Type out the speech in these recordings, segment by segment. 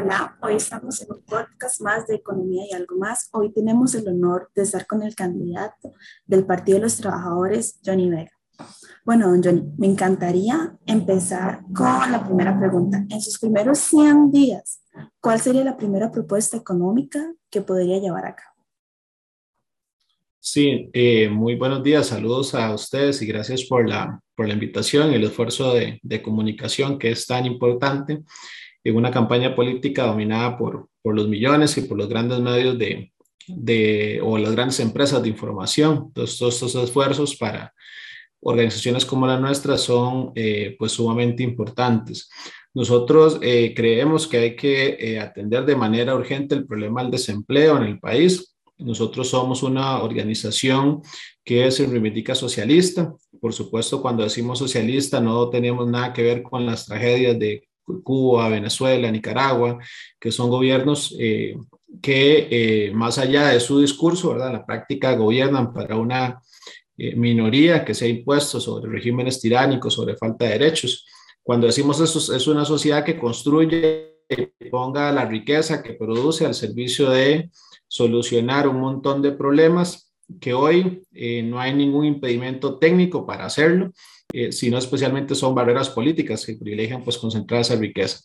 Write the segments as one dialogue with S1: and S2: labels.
S1: Hola, hoy estamos en un podcast más de Economía y algo más. Hoy tenemos el honor de estar con el candidato del Partido de los Trabajadores, Johnny Vega. Bueno, don Johnny, me encantaría empezar con la primera pregunta. En sus primeros 100 días, ¿cuál sería la primera propuesta económica que podría llevar a cabo?
S2: Sí, eh, muy buenos días, saludos a ustedes y gracias por la, por la invitación y el esfuerzo de, de comunicación que es tan importante en una campaña política dominada por, por los millones y por los grandes medios de, de, o las grandes empresas de información. Entonces, todos estos esfuerzos para organizaciones como la nuestra son eh, pues sumamente importantes. Nosotros eh, creemos que hay que eh, atender de manera urgente el problema del desempleo en el país. Nosotros somos una organización que se reivindica socialista. Por supuesto, cuando decimos socialista no tenemos nada que ver con las tragedias de Cuba, Venezuela, Nicaragua, que son gobiernos eh, que eh, más allá de su discurso, ¿verdad? La práctica gobiernan para una eh, minoría que se ha impuesto sobre regímenes tiránicos, sobre falta de derechos. Cuando decimos eso, es una sociedad que construye y ponga la riqueza que produce al servicio de solucionar un montón de problemas que hoy no hay ningún impedimento técnico para hacerlo eh, sino especialmente son barreras políticas que privilegian pues concentrar esa riqueza.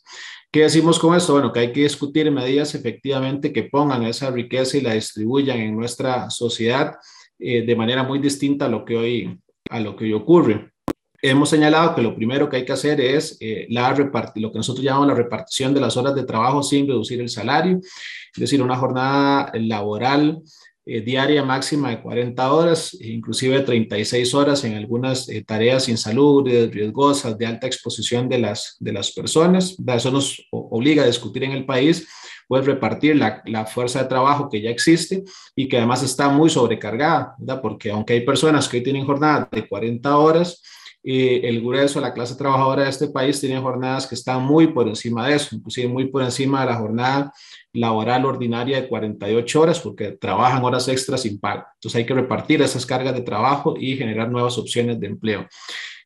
S2: ¿Qué decimos con esto? Bueno, que hay que discutir medidas efectivamente que pongan esa riqueza y la distribuyan en nuestra sociedad eh, de manera muy distinta a lo que hoy, a lo que hoy ocurre. Hemos señalado que lo primero que hay que hacer es eh, la lo que nosotros llamamos la repartición de las horas de trabajo sin reducir el salario, es decir, una jornada laboral eh, diaria máxima de 40 horas, inclusive 36 horas en algunas eh, tareas insalubres, riesgosas, de alta exposición de las, de las personas. Eso nos obliga a discutir en el país, pues repartir la, la, fuerza de trabajo que ya existe y que además está muy sobrecargada, ¿verdad? porque aunque hay personas que hoy tienen jornada de 40 horas, eh, el grueso, la clase trabajadora de este país tiene jornadas que están muy por encima de eso, inclusive muy por encima de la jornada laboral ordinaria de 48 horas porque trabajan horas extras sin pago. Entonces hay que repartir esas cargas de trabajo y generar nuevas opciones de empleo.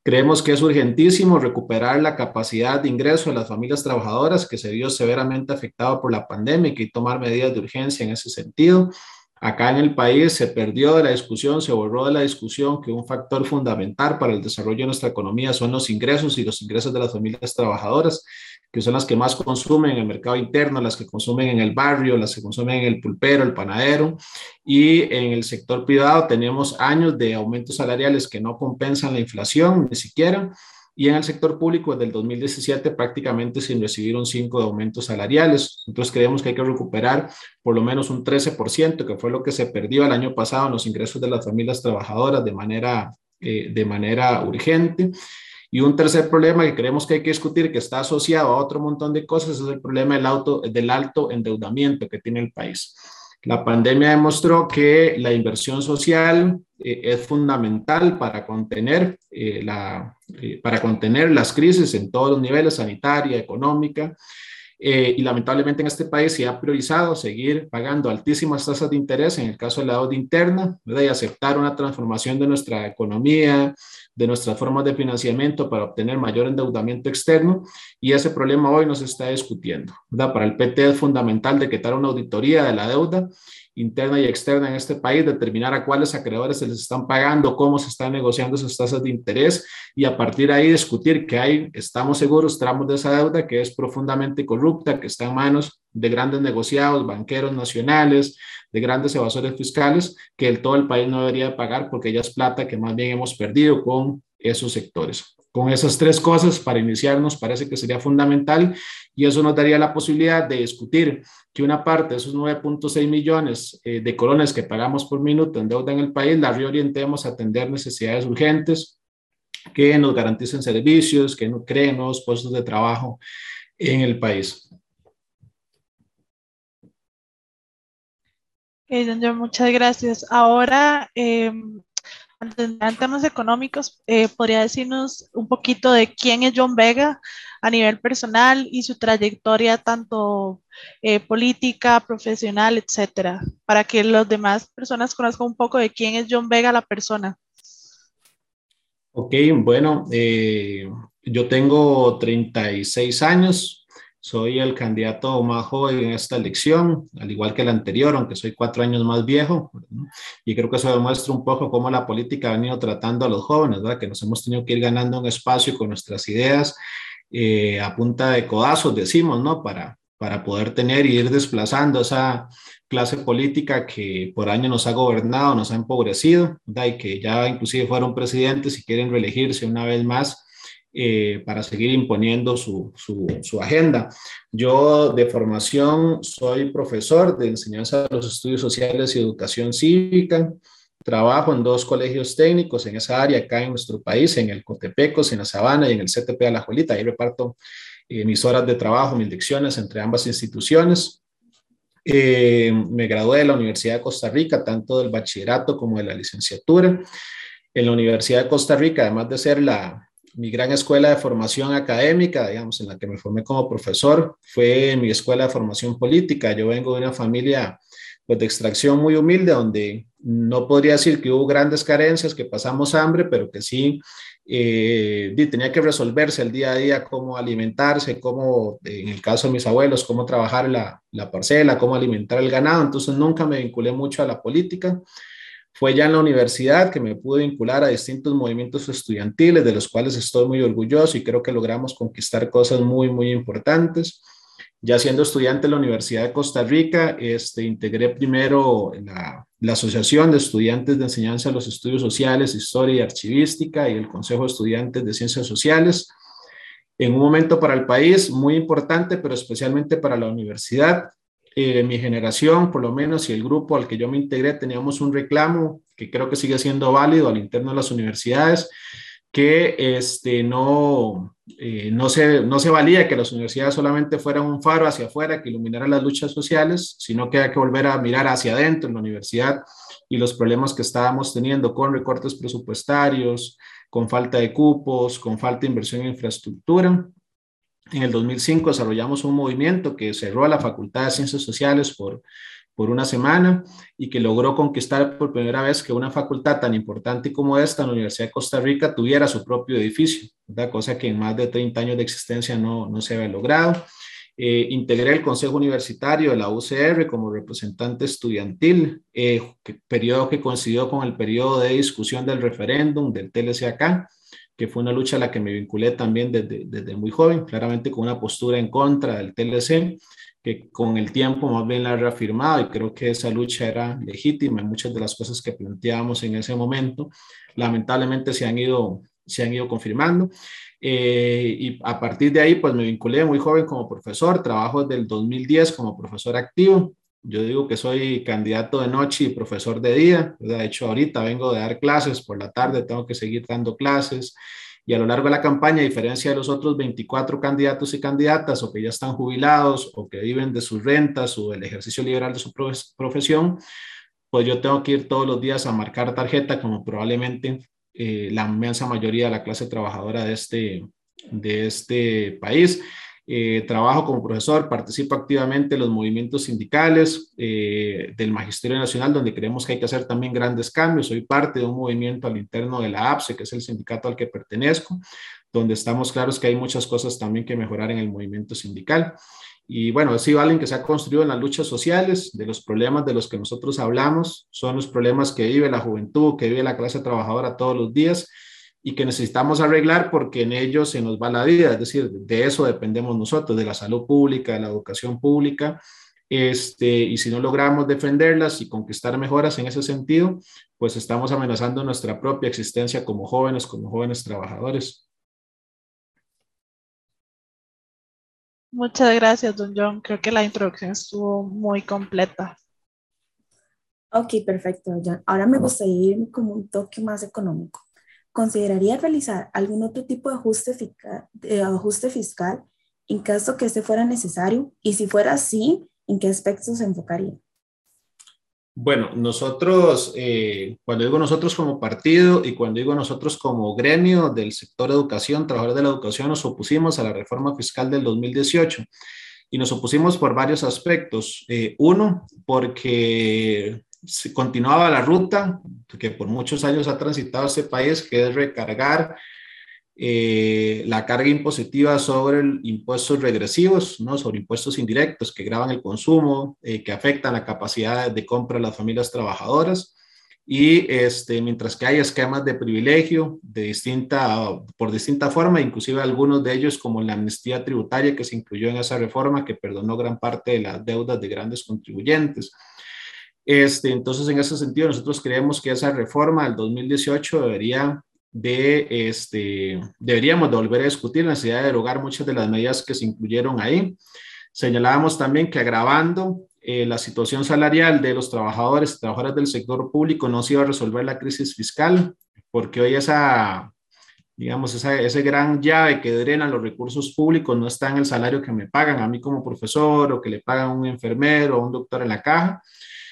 S2: Creemos que es urgentísimo recuperar la capacidad de ingreso de las familias trabajadoras que se vio severamente afectado por la pandemia y tomar medidas de urgencia en ese sentido. Acá en el país se perdió de la discusión, se borró de la discusión que un factor fundamental para el desarrollo de nuestra economía son los ingresos y los ingresos de las familias trabajadoras que son las que más consumen en el mercado interno, las que consumen en el barrio, las que consumen en el pulpero, el panadero, y en el sector privado tenemos años de aumentos salariales que no compensan la inflación, ni siquiera, y en el sector público desde el 2017 prácticamente sin recibir un 5 de aumentos salariales. Entonces creemos que hay que recuperar por lo menos un 13%, que fue lo que se perdió el año pasado en los ingresos de las familias trabajadoras de manera, eh, de manera urgente. Y un tercer problema que creemos que hay que discutir, que está asociado a otro montón de cosas, es el problema del, auto, del alto endeudamiento que tiene el país. La pandemia demostró que la inversión social eh, es fundamental para contener, eh, la, eh, para contener las crisis en todos los niveles, sanitaria, económica, y lamentablemente en este país se ha priorizado seguir pagando altísimas tasas de interés en el caso de la deuda interna ¿verdad? y aceptar una transformación de nuestra economía, de nuestras formas de financiamiento para obtener mayor endeudamiento externo y ese problema hoy no se está discutiendo. ¿verdad? Para el PT es fundamental decretar una auditoría de la deuda interna y externa en este país, determinar a cuáles acreedores se les están pagando, cómo se están negociando esas tasas de interés y a partir de ahí discutir que hay, estamos seguros, tramos de esa deuda que es profundamente corrupta, que está en manos de grandes negociados, banqueros nacionales, de grandes evasores fiscales que el, todo el país no debería pagar porque ya es plata que más bien hemos perdido con esos sectores. Con esas tres cosas, para iniciar, nos parece que sería fundamental y eso nos daría la posibilidad de discutir que una parte de esos 9.6 millones eh, de colones que pagamos por minuto en deuda en el país la reorientemos a atender necesidades urgentes, que nos garanticen servicios, que no creen nuevos puestos de trabajo en el país.
S3: muchas gracias. Ahora, eh, en temas económicos, eh, ¿podría decirnos un poquito de quién es John Vega a nivel personal y su trayectoria tanto eh, política, profesional, etcétera, para que las demás personas conozcan un poco de quién es John Vega la persona?
S2: Ok, bueno, eh, yo tengo 36 años, Soy el candidato más joven en esta elección, al igual que el anterior, aunque soy cuatro años más viejo. Y creo que eso demuestra un poco cómo la política ha venido tratando a los jóvenes, ¿verdad? que nos hemos tenido que ir ganando un espacio con nuestras ideas eh, a punta de codazos, decimos, ¿no? Para, para poder tener y ir desplazando esa clase política que por años nos ha gobernado, nos ha empobrecido, y que ya inclusive fueron presidentes y quieren reelegirse una vez más eh, para seguir imponiendo su, su, su, agenda. Yo de formación soy profesor de enseñanza de los estudios sociales y educación cívica. Trabajo en dos colegios técnicos en esa área acá en nuestro país, en el Cotepecos, en la Sabana y en el CTP de la Juelita. Ahí reparto eh, mis horas de trabajo, mis lecciones entre ambas instituciones. Eh, me gradué de la Universidad de Costa Rica, tanto del bachillerato como de la licenciatura. En la Universidad de Costa Rica, además de ser la, mi gran escuela de formación académica, digamos, en la que me formé como profesor, fue mi escuela de formación política. Yo vengo de una familia pues, de extracción muy humilde, donde no podría decir que hubo grandes carencias, que pasamos hambre, pero que sí eh, tenía que resolverse el día a día cómo alimentarse, cómo, en el caso de mis abuelos, cómo trabajar la, la parcela, cómo alimentar el ganado. Entonces nunca me vinculé mucho a la política. Fue ya en la universidad que me pude vincular a distintos movimientos estudiantiles, de los cuales estoy muy orgulloso y creo que logramos conquistar cosas muy, muy importantes. Ya siendo estudiante en la Universidad de Costa Rica, este, integré primero la, Asociación de Estudiantes de Enseñanza de los Estudios Sociales, Historia y Archivística y el Consejo de Estudiantes de Ciencias Sociales. En un momento para el país muy importante, pero especialmente para la universidad. Eh, mi generación, por lo menos, y el grupo al que yo me integré, teníamos un reclamo que creo que sigue siendo válido al interno de las universidades, que este, no, eh, no, se, no se valía que las universidades solamente fueran un faro hacia afuera que iluminara las luchas sociales, sino que hay que volver a mirar hacia adentro en la universidad y los problemas que estábamos teniendo con recortes presupuestarios, con falta de cupos, con falta de inversión en infraestructura. En el 2005 desarrollamos un movimiento que cerró a la Facultad de Ciencias Sociales por por una semana y que logró conquistar por primera vez que una facultad tan importante como esta, la Universidad de Costa Rica, tuviera su propio edificio, ¿verdad? cosa que en más de 30 años de existencia no, no se había logrado. Eh, integré el Consejo Universitario de la UCR como representante estudiantil, eh, periodo que coincidió con el periodo de discusión del referéndum del TLCAK, que fue una lucha a la que me vinculé también desde, desde muy joven, claramente con una postura en contra del TLC, que con el tiempo más bien la ha reafirmado y creo que esa lucha era legítima. Muchas de las cosas que planteábamos en ese momento lamentablemente se han ido, se han ido confirmando. Eh, y a partir de ahí, pues me vinculé muy joven como profesor, trabajo desde el 2010 como profesor activo. Yo digo que soy candidato de noche y profesor de día. De hecho, ahorita vengo de dar clases por la tarde, tengo que seguir dando clases y a lo largo de la campaña, a diferencia de los otros 24 candidatos y candidatas o que ya están jubilados o que viven de sus rentas o del ejercicio liberal de su profesión, pues yo tengo que ir todos los días a marcar tarjeta como probablemente eh, la inmensa mayoría de la clase trabajadora de este, de este país. Eh, trabajo como profesor, participo activamente en los movimientos sindicales eh, del Magisterio Nacional, donde creemos que hay que hacer también grandes cambios. Soy parte de un movimiento al interno de la APSE, que es el sindicato al que pertenezco, donde estamos claros que hay muchas cosas también que mejorar en el movimiento sindical. Y bueno, así valen que se ha construido en las luchas sociales, de los problemas de los que nosotros hablamos, son los problemas que vive la juventud, que vive la clase trabajadora todos los días y que necesitamos arreglar porque en ellos se nos va la vida, es decir, de eso dependemos nosotros, de la salud pública, de la educación pública, este, y si no logramos defenderlas y conquistar mejoras en ese sentido, pues estamos amenazando nuestra propia existencia como jóvenes, como jóvenes trabajadores.
S3: Muchas gracias, don John. Creo que la introducción estuvo muy completa.
S1: Ok, perfecto, John. Ahora me gustaría ir como un toque más económico. ¿Consideraría realizar algún otro tipo de ajuste, fiscal, de ajuste fiscal en caso que este fuera necesario? Y si fuera así, ¿en qué aspectos se enfocaría?
S2: Bueno, nosotros, eh, cuando digo nosotros como partido y cuando digo nosotros como gremio del sector educación, trabajadores de la educación, nos opusimos a la reforma fiscal del 2018 y nos opusimos por varios aspectos. Eh, uno, porque se continuaba la ruta que por muchos años ha transitado este país, que es recargar eh, la carga impositiva sobre impuestos regresivos, ¿no? sobre impuestos indirectos que graban el consumo, eh, que afectan la capacidad de compra de las familias trabajadoras. Y este, mientras que hay esquemas de privilegio de distinta, por distinta forma, inclusive algunos de ellos como la amnistía tributaria que se incluyó en esa reforma que perdonó gran parte de las deudas de grandes contribuyentes. Este, entonces, en ese sentido, nosotros creemos que esa reforma del 2018 debería de, este, deberíamos de volver a discutir la necesidad de derogar muchas de las medidas que se incluyeron ahí. Señalábamos también que agravando eh, la situación salarial de los trabajadores y trabajadoras del sector público no se iba a resolver la crisis fiscal, porque hoy esa, digamos, esa, ese gran llave que drena los recursos públicos no está en el salario que me pagan a mí como profesor o que le pagan a un enfermero o un doctor en la caja,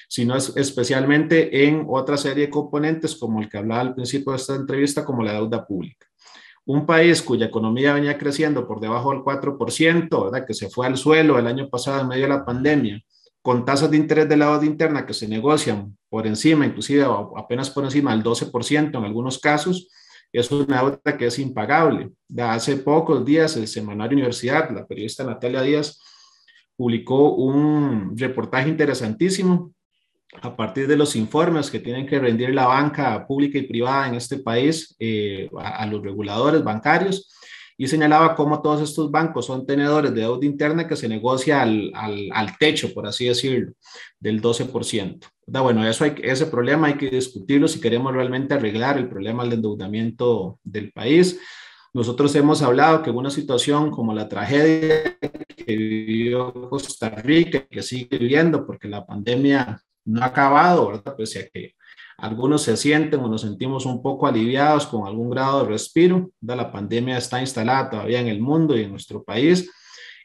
S2: sino es especialmente en otra serie de componentes como el que hablaba al principio de esta entrevista, como la deuda pública. Un país cuya economía venía creciendo por debajo del 4%, ¿verdad? que se fue al suelo el año pasado en medio de la pandemia, con tasas de interés de la deuda interna que se negocian por encima, inclusive apenas por encima del 12% en algunos casos, es una deuda que es impagable. hace pocos días el Semanario Universidad, la periodista Natalia Díaz, publicó un reportaje interesantísimo a partir de los informes que tienen que rendir la banca pública y privada en este país eh, a, los reguladores bancarios y señalaba cómo todos estos bancos son tenedores de deuda interna que se negocia al, al, techo, por así decirlo, del 12%. Bueno, eso hay, ese problema hay que discutirlo si queremos realmente arreglar el problema del endeudamiento del país. Nosotros hemos hablado que una situación como la tragedia que vivió Costa Rica, que sigue viviendo porque la pandemia no ha acabado, ¿verdad? Pese a que algunos se sienten o nos sentimos un poco aliviados con algún grado de respiro, la pandemia está instalada todavía en el mundo y en nuestro país,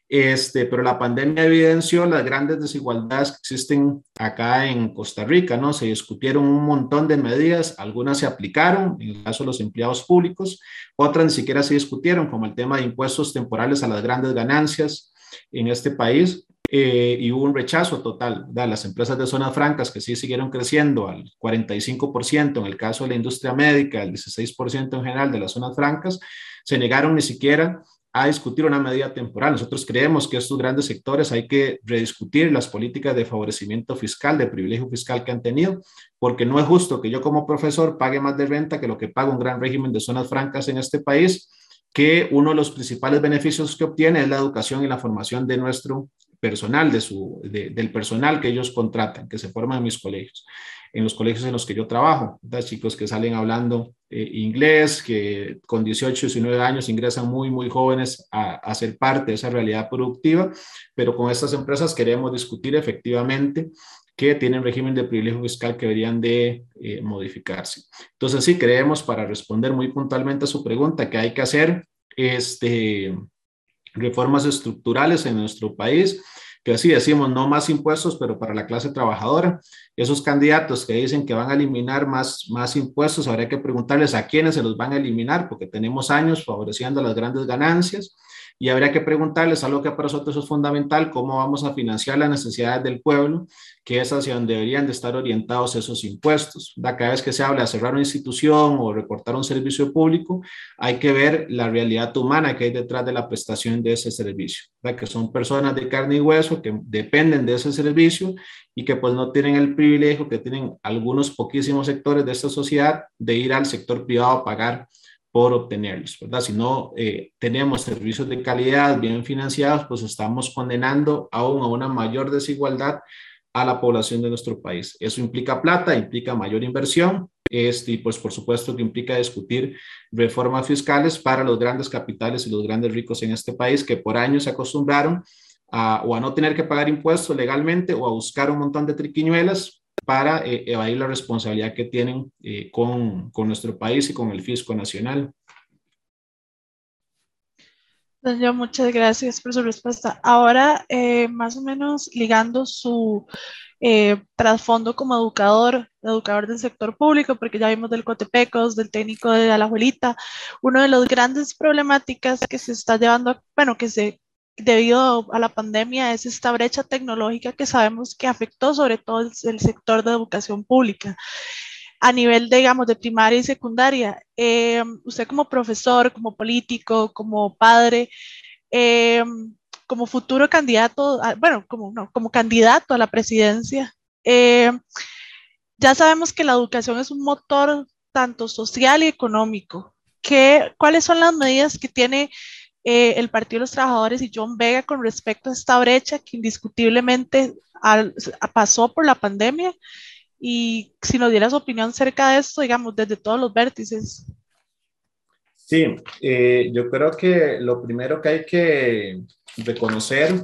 S2: este, pero la pandemia evidenció las grandes desigualdades que existen acá en Costa Rica, ¿no? Se discutieron un montón de medidas, algunas se aplicaron, en el caso de los empleados públicos, otras ni siquiera se discutieron, como el tema de impuestos temporales a las grandes ganancias en este país, eh, y hubo un rechazo total de las empresas de zonas francas que sí siguieron creciendo al 45% en el caso de la industria médica, al 16% en general de las zonas francas, se negaron ni siquiera a discutir una medida temporal. Nosotros creemos que estos grandes sectores hay que rediscutir las políticas de favorecimiento fiscal, de privilegio fiscal que han tenido, porque no es justo que yo como profesor pague más de renta que lo que paga un gran régimen de zonas francas en este país, que uno de los principales beneficios que obtiene es la educación y la formación de nuestro personal, de su, del personal que ellos contratan, que se forman en mis colegios, en los colegios en los que yo trabajo, ¿verdad? chicos que salen hablando eh, inglés, que con 18, 19 años ingresan muy, muy jóvenes a, a, ser parte de esa realidad productiva, pero con estas empresas queremos discutir efectivamente que tienen régimen de privilegio fiscal que deberían de eh, modificarse. Entonces, sí, creemos, para responder muy puntualmente a su pregunta, que hay que hacer este, reformas estructurales en nuestro país, que así decimos, no más impuestos, pero para la clase trabajadora. Esos candidatos que dicen que van a eliminar más, más impuestos, habría que preguntarles a quiénes se los van a eliminar, porque tenemos años favoreciendo las grandes ganancias y habría que preguntarles algo que para nosotros es fundamental, cómo vamos a financiar las necesidades del pueblo, que es hacia donde deberían de estar orientados esos impuestos. Cada vez que se habla de cerrar una institución o recortar un servicio público, hay que ver la realidad humana que hay detrás de la prestación de ese servicio, que son personas de carne y hueso que dependen de ese servicio y que pues no tienen el privilegio que tienen algunos poquísimos sectores de esta sociedad de ir al sector privado a pagar por obtenerlos, ¿verdad? Si no eh, tenemos servicios de calidad bien financiados, pues estamos condenando aún a una mayor desigualdad a la población de nuestro país. Eso implica plata, implica mayor inversión, este, y pues por supuesto que implica discutir reformas fiscales para los grandes capitales y los grandes ricos en este país que por años se acostumbraron a, o a no tener que pagar impuestos legalmente o a buscar un montón de triquiñuelas para eh, evadir la responsabilidad que tienen eh, con, con, nuestro país y con el fisco nacional.
S3: Doña, muchas gracias por su respuesta. Ahora, eh, más o menos ligando su trasfondo como educador, educador del sector público, porque ya vimos del Cotepecos, del técnico de la abuelita, una de las grandes problemáticas que se está llevando, bueno, que se debido a la pandemia es esta brecha tecnológica que sabemos que afectó sobre todo el, sector de educación pública. a nivel, digamos, de primaria y secundaria. Eh, usted como profesor, como político, como padre, eh, como futuro candidato, bueno, como, no, como candidato a la presidencia, eh, ya sabemos que la educación es un motor tanto social y económico. ¿Qué, ¿Cuáles son las medidas que tiene el Partido de los Trabajadores y John Vega con respecto a esta brecha que indiscutiblemente pasó por la pandemia y si nos diera su opinión acerca de esto, digamos, desde todos los vértices.
S2: Sí, eh, yo creo que lo primero que hay que reconocer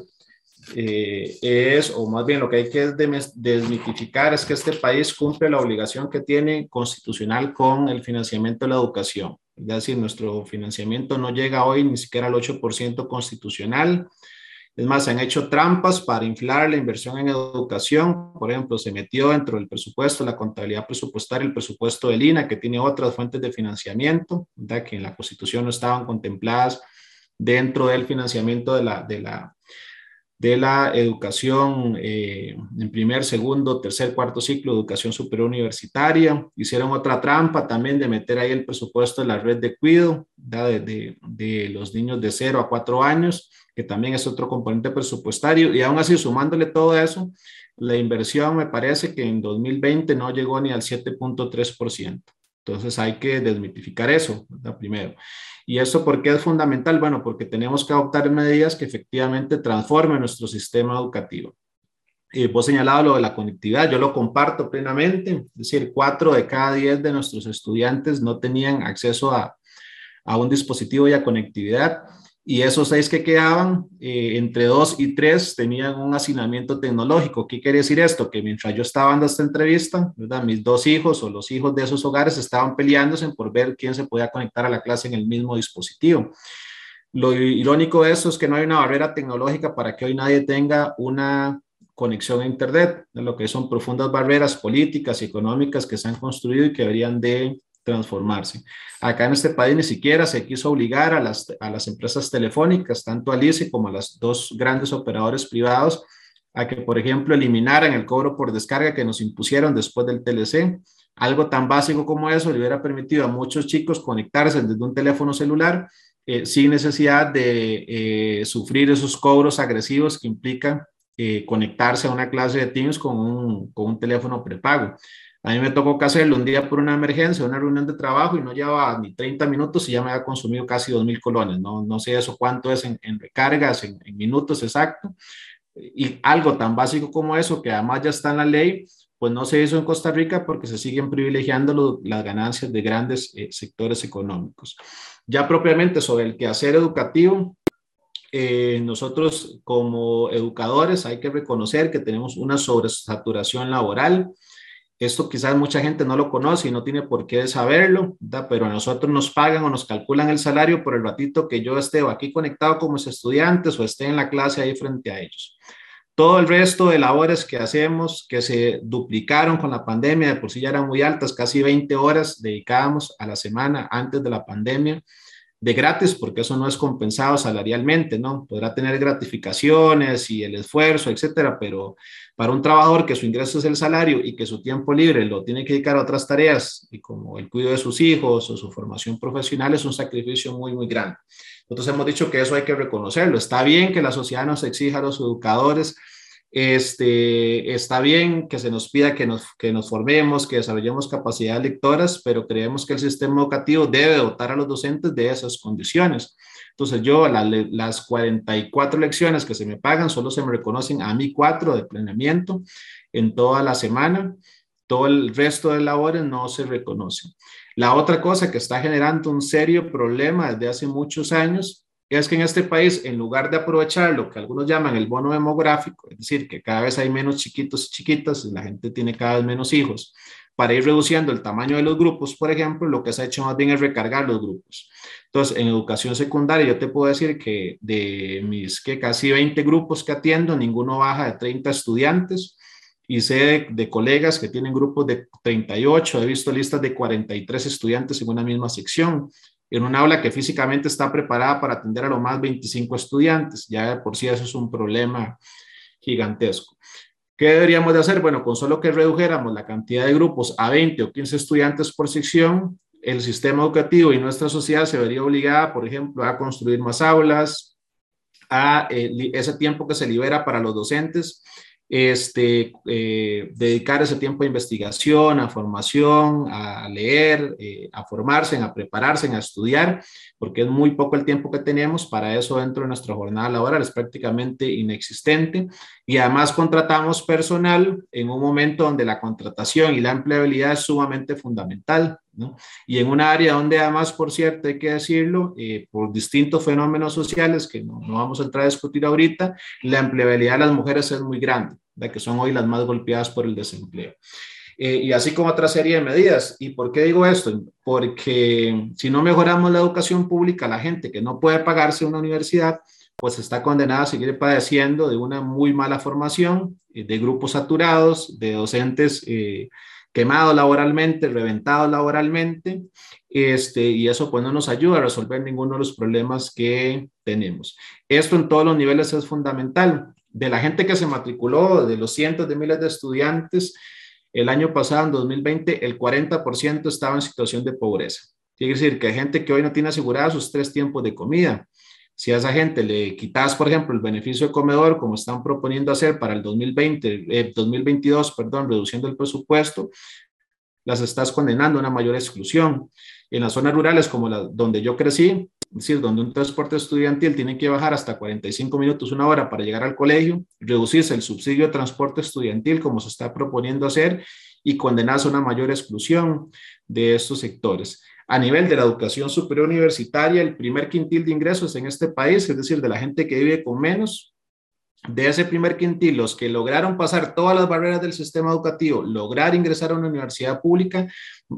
S2: eh, es, o más bien lo que hay que desmitificar, es que este país cumple la obligación que tiene constitucional con el financiamiento de la educación. Es decir, nuestro financiamiento no llega hoy ni siquiera al 8% constitucional. Es más, se han hecho trampas para inflar la inversión en educación. Por ejemplo, se metió dentro del presupuesto, la contabilidad presupuestaria, el presupuesto del INA, que tiene otras fuentes de financiamiento, que en la Constitución no estaban contempladas dentro del financiamiento de la, de la, de la educación eh, en primer, segundo, tercer, cuarto ciclo, educación superior universitaria. Hicieron otra trampa también de meter ahí el presupuesto de la red de cuido de, de, de los niños de 0 a 4 años que también es otro componente presupuestario, y aún así sumándole todo eso, la inversión me parece que en 2020 no llegó ni al 7.3%. Entonces hay que desmitificar eso, primero. ¿Y eso por qué es fundamental? Bueno, porque tenemos que adoptar medidas que efectivamente transformen nuestro sistema educativo. Y vos señalado lo de la conectividad, yo lo comparto plenamente, es decir, cuatro de cada diez de nuestros estudiantes no tenían acceso a, a un dispositivo y a conectividad y esos seis que quedaban, eh, entre dos y tres, tenían un hacinamiento tecnológico. ¿Qué quiere decir esto? Que mientras yo estaba dando esta entrevista, mis dos hijos o los hijos de esos hogares estaban peleándose por ver quién se podía conectar a la clase en el mismo dispositivo. Lo irónico de eso es que no hay una barrera tecnológica para que hoy nadie tenga una conexión a Internet, lo que son profundas barreras políticas y económicas que se han construido y que deberían de transformarse. Acá en este país ni siquiera se quiso obligar a las, a las empresas telefónicas, tanto a LICE como a los dos grandes operadores privados, a que, por ejemplo, eliminaran el cobro por descarga que nos impusieron después del TLC. Algo tan básico como eso le hubiera permitido a muchos chicos conectarse desde un teléfono celular eh, sin necesidad de eh, sufrir esos cobros agresivos que implican eh, conectarse a una clase de Teams con un, con un teléfono prepago. A mí me tocó que un día por una emergencia, una reunión de trabajo y no llevaba ni 30 minutos y ya me había consumido casi 2.000 colones. No, no sé eso cuánto es en, recargas, en, minutos exacto. Y algo tan básico como eso, que además ya está en la ley, pues no se hizo en Costa Rica porque se siguen privilegiando las ganancias de grandes eh, sectores económicos. Ya propiamente sobre el quehacer educativo, eh, nosotros como educadores hay que reconocer que tenemos una sobresaturación laboral. Esto quizás mucha gente no lo conoce y no tiene por qué saberlo, pero a nosotros nos pagan o nos calculan el salario por el ratito que yo esté aquí conectado como estudiantes o esté en la clase ahí frente a ellos. Todo el resto de labores que hacemos, que se duplicaron con la pandemia, de por sí ya eran muy altas, casi 20 horas dedicábamos a la semana antes de la pandemia de gratis, porque eso no es compensado salarialmente, ¿no? Podrá tener gratificaciones y el esfuerzo, etcétera, pero para un trabajador que su ingreso es el salario y que su tiempo libre lo tiene que dedicar a otras tareas, y como el cuidado de sus hijos o su formación profesional, es un sacrificio muy, muy grande. Nosotros hemos dicho que eso hay que reconocerlo. Está bien que la sociedad nos exija a los educadores este, está bien que se nos pida que nos, que nos formemos, que desarrollemos capacidades lectoras, pero creemos que el sistema educativo debe dotar a los docentes de esas condiciones. Entonces yo las 44 lecciones que se me pagan solo se me reconocen a mí cuatro de planeamiento en toda la semana. Todo el resto de labores no se reconocen. La otra cosa que está generando un serio problema desde hace muchos años es que en este país, en lugar de aprovechar lo que algunos llaman el bono demográfico, es decir, que cada vez hay menos chiquitos y chiquitas, la gente tiene cada vez menos hijos, para ir reduciendo el tamaño de los grupos, por ejemplo, lo que se ha hecho más bien es recargar los grupos. Entonces, en educación secundaria, yo te puedo decir que de mis que casi 20 grupos que atiendo, ninguno baja de 30 estudiantes. Y sé de, de colegas que tienen grupos de 38, he visto listas de 43 estudiantes en una misma sección en un aula que físicamente está preparada para atender a lo más 25 estudiantes. Ya por sí eso es un problema gigantesco. ¿Qué deberíamos de hacer? Bueno, con solo que redujéramos la cantidad de grupos a 20 o 15 estudiantes por sección, el sistema educativo y nuestra sociedad se vería obligada, por ejemplo, a construir más aulas, a eh, ese tiempo que se libera para los docentes, este, eh, dedicar ese tiempo a investigación, a formación, a leer, eh, a formarse, a prepararse, a estudiar, porque es muy poco el tiempo que tenemos. Para eso dentro de nuestra jornada laboral es prácticamente inexistente. Y además contratamos personal en un momento donde la contratación y la empleabilidad es sumamente fundamental. ¿No? Y en un área donde además, por cierto, hay que decirlo, eh, por distintos fenómenos sociales que no, no, vamos a entrar a discutir ahorita, la empleabilidad de las mujeres es muy grande, de que son hoy las más golpeadas por el desempleo. Eh, y así como otra serie de medidas. ¿Y por qué digo esto? Porque si no mejoramos la educación pública, la gente que no puede pagarse una universidad, pues está condenada a seguir padeciendo de una muy mala formación, eh, de grupos saturados, de docentes eh, quemados laboralmente, reventados laboralmente, este, y eso pues no nos ayuda a resolver ninguno de los problemas que tenemos. Esto en todos los niveles es fundamental. De la gente que se matriculó, de los cientos de miles de estudiantes, el año pasado, en 2020, el 40% estaba en situación de pobreza. Quiere decir que hay gente que hoy no tiene asegurados sus tres tiempos de comida. Si a esa gente le quitas, por ejemplo, el beneficio de comedor, como están proponiendo hacer para el 2020, 2022, eh, perdón, reduciendo el presupuesto, las estás condenando a una mayor exclusión. En las zonas rurales como la donde yo crecí, es decir, donde un transporte estudiantil tiene que bajar hasta 45 minutos, una hora para llegar al colegio, reducirse el subsidio de transporte estudiantil como se está proponiendo hacer y condenarse a una mayor exclusión de estos sectores. A nivel de la educación superior universitaria, el primer quintil de ingresos en este país, es decir, de la gente que vive con menos, de ese primer quintil, los que lograron pasar todas las barreras del sistema educativo, lograr ingresar a una universidad pública,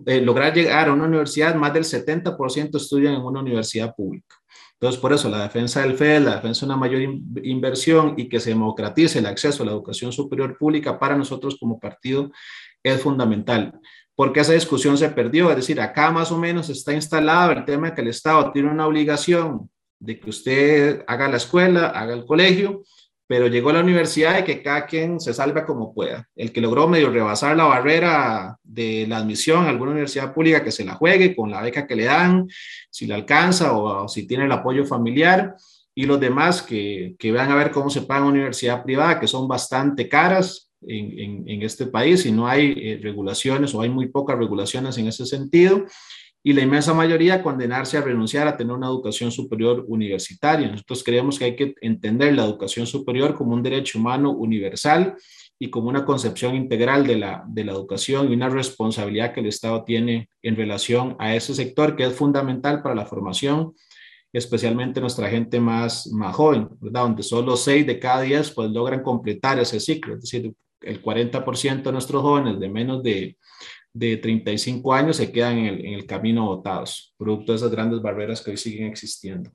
S2: eh, lograr llegar a una universidad, más del 70% estudian en una universidad pública. Entonces, por eso la defensa del FED, la defensa de una mayor inversión y que se democratice el acceso a la educación superior pública para nosotros como partido es fundamental. Porque esa discusión se perdió, es decir, acá más o menos está instalado el tema de que el Estado tiene una obligación de que usted haga la escuela, haga el colegio, pero llegó a la universidad y que cada quien se salve como pueda. El que logró medio rebasar la barrera de la admisión a alguna universidad pública que se la juegue con la beca que le dan, si le alcanza o, si tiene el apoyo familiar, y los demás que, que vean a ver cómo se paga universidad privada, que son bastante caras en, en, este país y no hay eh, regulaciones o hay muy pocas regulaciones en ese sentido y la inmensa mayoría condenarse a renunciar a tener una educación superior universitaria. Nosotros creemos que hay que entender la educación superior como un derecho humano universal y como una concepción integral de la, de la educación y una responsabilidad que el Estado tiene en relación a ese sector que es fundamental para la formación, especialmente nuestra gente más, más joven, ¿verdad? donde solo 6 de cada 10 pues, logran completar ese ciclo, es decir, el 40% de nuestros jóvenes de menos de de 35 años se quedan en el, en el camino botados, producto de esas grandes barreras que hoy siguen existiendo.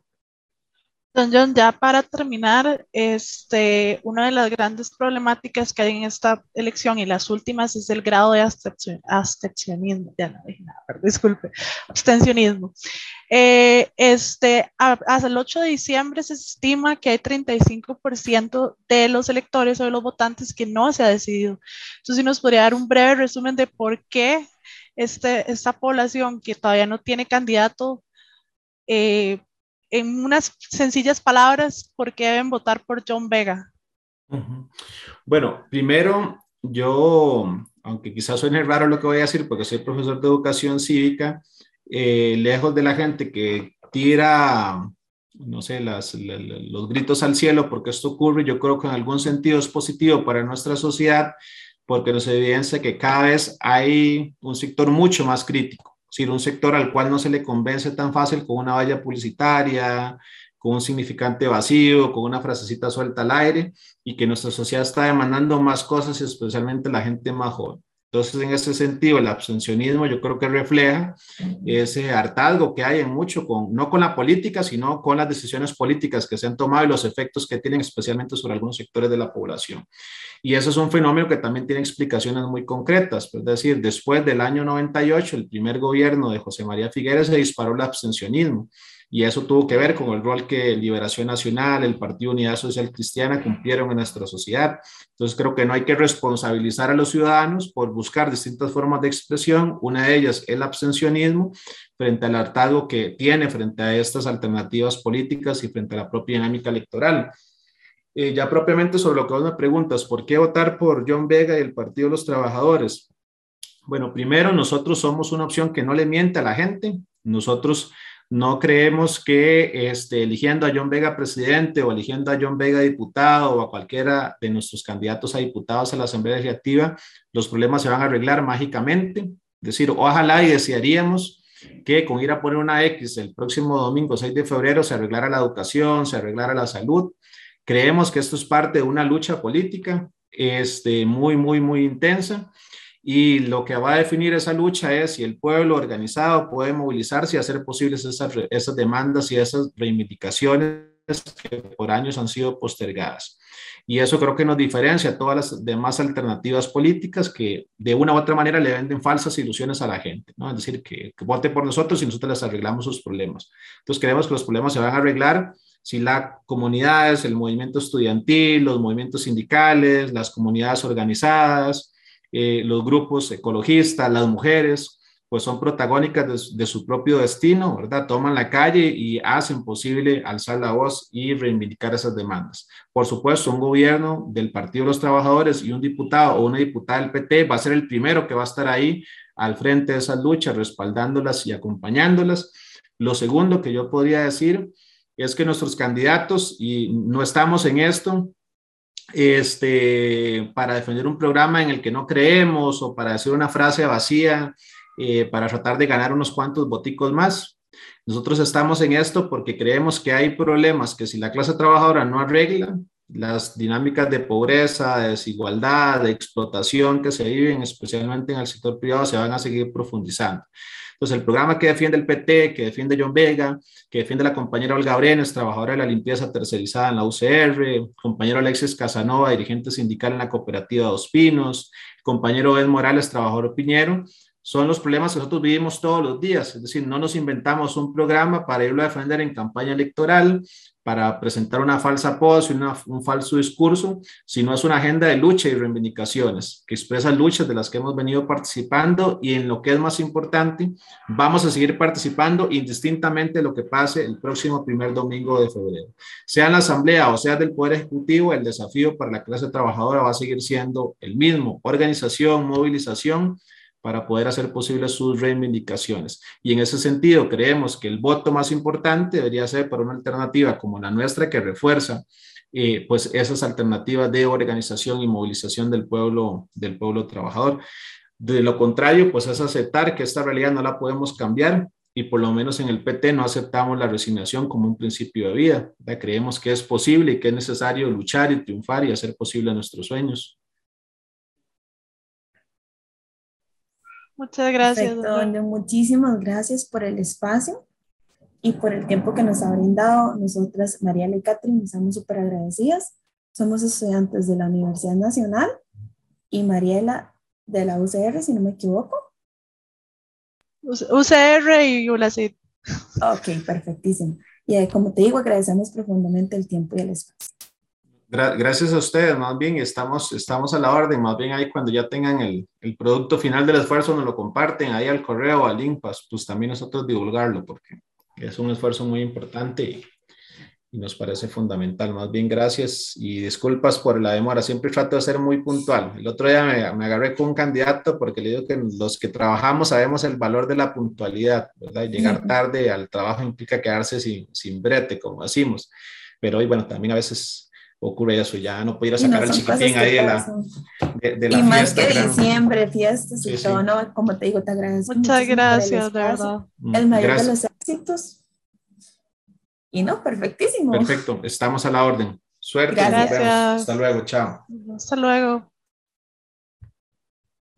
S3: Don John, ya para terminar, este, una de las grandes problemáticas que hay en esta elección y las últimas es el grado de abstencionismo, ya no dije nada, disculpe, abstencionismo. Eh, este, hasta el 8 de diciembre se estima que hay 35% de los electores o de los votantes que no se ha decidido. Entonces, si nos podría dar un breve resumen de por qué este, esta población que todavía no tiene candidato eh, en unas sencillas palabras, ¿por qué deben votar por John Vega?
S2: Bueno, primero, yo, aunque quizás suene raro lo que voy a decir, porque soy profesor de educación cívica, eh, lejos de la gente que tira, no sé, las, los gritos al cielo porque esto ocurre, yo creo que en algún sentido es positivo para nuestra sociedad porque nos evidencia que cada vez hay un sector mucho más crítico decir, un sector al cual no se le convence tan fácil con una valla publicitaria, con un significante vacío, con una frasecita suelta al aire, y que nuestra sociedad está demandando más cosas, especialmente la gente más joven. Entonces, en ese sentido, el abstencionismo yo creo que refleja ese hartazgo que hay en mucho, con, no con la política, sino con las decisiones políticas que se han tomado y los efectos que tienen especialmente sobre algunos sectores de la población. Y eso es un fenómeno que también tiene explicaciones muy concretas. Es decir, después del año 98, el primer gobierno de José María Figueres se disparó el abstencionismo y eso tuvo que ver con el rol que Liberación Nacional, el Partido Unidad Social Cristiana cumplieron en nuestra sociedad. Entonces creo que no hay que responsabilizar a los ciudadanos por buscar distintas formas de expresión. Una de ellas el abstencionismo frente al hartazgo que tiene frente a estas alternativas políticas y frente a la propia dinámica electoral. Eh, ya propiamente sobre lo que vos me preguntas, ¿por qué votar por John Vega y el Partido de los Trabajadores? Bueno, primero, nosotros somos una opción que no le miente a la gente. Nosotros no creemos que este, eligiendo a John Vega presidente o eligiendo a John Vega diputado o a cualquiera de nuestros candidatos a diputados a la Asamblea Legislativa, los problemas se van a arreglar mágicamente. Es decir, ojalá y desearíamos que con ir a poner una X el próximo domingo 6 de febrero se arreglara la educación, se arreglara la salud. Creemos que esto es parte de una lucha política este, muy, muy, muy intensa y lo que va a definir esa lucha es si el pueblo organizado puede movilizarse y hacer posibles esas, esas demandas y esas reivindicaciones que por años han sido postergadas. Y eso creo que nos diferencia a todas las demás alternativas políticas que de una u otra manera le venden falsas ilusiones a la gente, ¿no? Es decir, que, que vote por nosotros y nosotros les arreglamos sus problemas. Entonces creemos que los problemas se van a arreglar si las comunidades, el movimiento estudiantil, los movimientos sindicales, las comunidades organizadas, eh, los grupos ecologistas, las mujeres, pues son protagónicas de, su propio destino, ¿verdad? Toman la calle y hacen posible alzar la voz y reivindicar esas demandas. Por supuesto, un gobierno del Partido de los Trabajadores y un diputado o una diputada del PT va a ser el primero que va a estar ahí al frente de esas luchas, respaldándolas y acompañándolas. Lo segundo que yo podría decir es que nuestros candidatos, y no estamos en esto, este, para defender un programa en el que no creemos o para decir una frase vacía, eh, para tratar de ganar unos cuantos boticos más. Nosotros estamos en esto porque creemos que hay problemas que si la clase trabajadora no arregla, las dinámicas de pobreza, de desigualdad, de explotación que se viven, especialmente en el sector privado, se van a seguir profundizando. Entonces, el programa que defiende el PT, que defiende John Vega, que defiende la compañera Olga Brenes, trabajadora de la limpieza tercerizada en la UCR, compañero Alexis Casanova, dirigente sindical en la cooperativa Dos Pinos, compañero Ed Morales, trabajador piñero, son los problemas que nosotros vivimos todos los días. Es decir, no nos inventamos un programa para irlo a defender en campaña electoral, para presentar una falsa pose, una, un falso discurso, sino es una agenda de lucha y reivindicaciones que expresa luchas de las que hemos venido participando y en lo que es más importante, vamos a seguir participando indistintamente lo que pase el próximo primer domingo de febrero. Sea en la Asamblea o sea del Poder Ejecutivo, el desafío para la clase trabajadora va a seguir siendo el mismo, organización, movilización para poder hacer posibles sus reivindicaciones. Y en ese sentido, creemos que el voto más importante debería ser para una alternativa como la nuestra que refuerza eh, pues esas alternativas de organización y movilización del pueblo, del pueblo trabajador. De lo contrario, pues es aceptar que esta realidad no la podemos cambiar y por lo menos en el PT no aceptamos la resignación como un principio de vida. Creemos que es posible y que es necesario luchar y triunfar y hacer posible nuestros sueños.
S3: Muchas gracias.
S1: Muchísimas gracias por el espacio y por el tiempo que nos ha brindado. Nosotras, María y Catherine, estamos súper agradecidas. Somos estudiantes de la Universidad Nacional y Mariela de la UCR, si no me equivoco.
S3: UCR y ULACID.
S1: Ok, perfectísimo. Y eh, como te digo, agradecemos profundamente el tiempo y el espacio
S2: gracias a ustedes, más bien estamos, estamos a la orden, más bien ahí cuando ya tengan el, el producto final del esfuerzo nos lo comparten ahí al correo, al link, pues, pues también nosotros divulgarlo porque es un esfuerzo muy importante y, y, nos parece fundamental. Más bien gracias y disculpas por la demora, siempre trato de ser muy puntual. El otro día me, me agarré con un candidato porque le digo que los que trabajamos sabemos el valor de la puntualidad, ¿verdad? llegar tarde al trabajo implica quedarse sin, sin brete, como decimos. Pero hoy, bueno, también a veces ocurre eso, ya no pudiera sacar al chiquitín ahí de la, de,
S1: la, Y más que diciembre, fiestas y todo, ¿no? Como te digo, te agradezco.
S3: Muchas gracias, de verdad.
S1: El mayor de los éxitos. Y no, perfectísimo.
S2: Perfecto, estamos a la orden. Suerte. Gracias. Hasta luego, chao.
S3: Hasta luego.